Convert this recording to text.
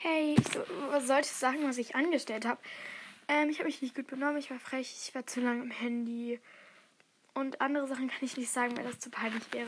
Hey, ich so, was sollte ich sagen, was ich angestellt habe? Ähm, ich habe mich nicht gut benommen, ich war frech, ich war zu lange im Handy. Und andere Sachen kann ich nicht sagen, weil das zu peinlich wäre.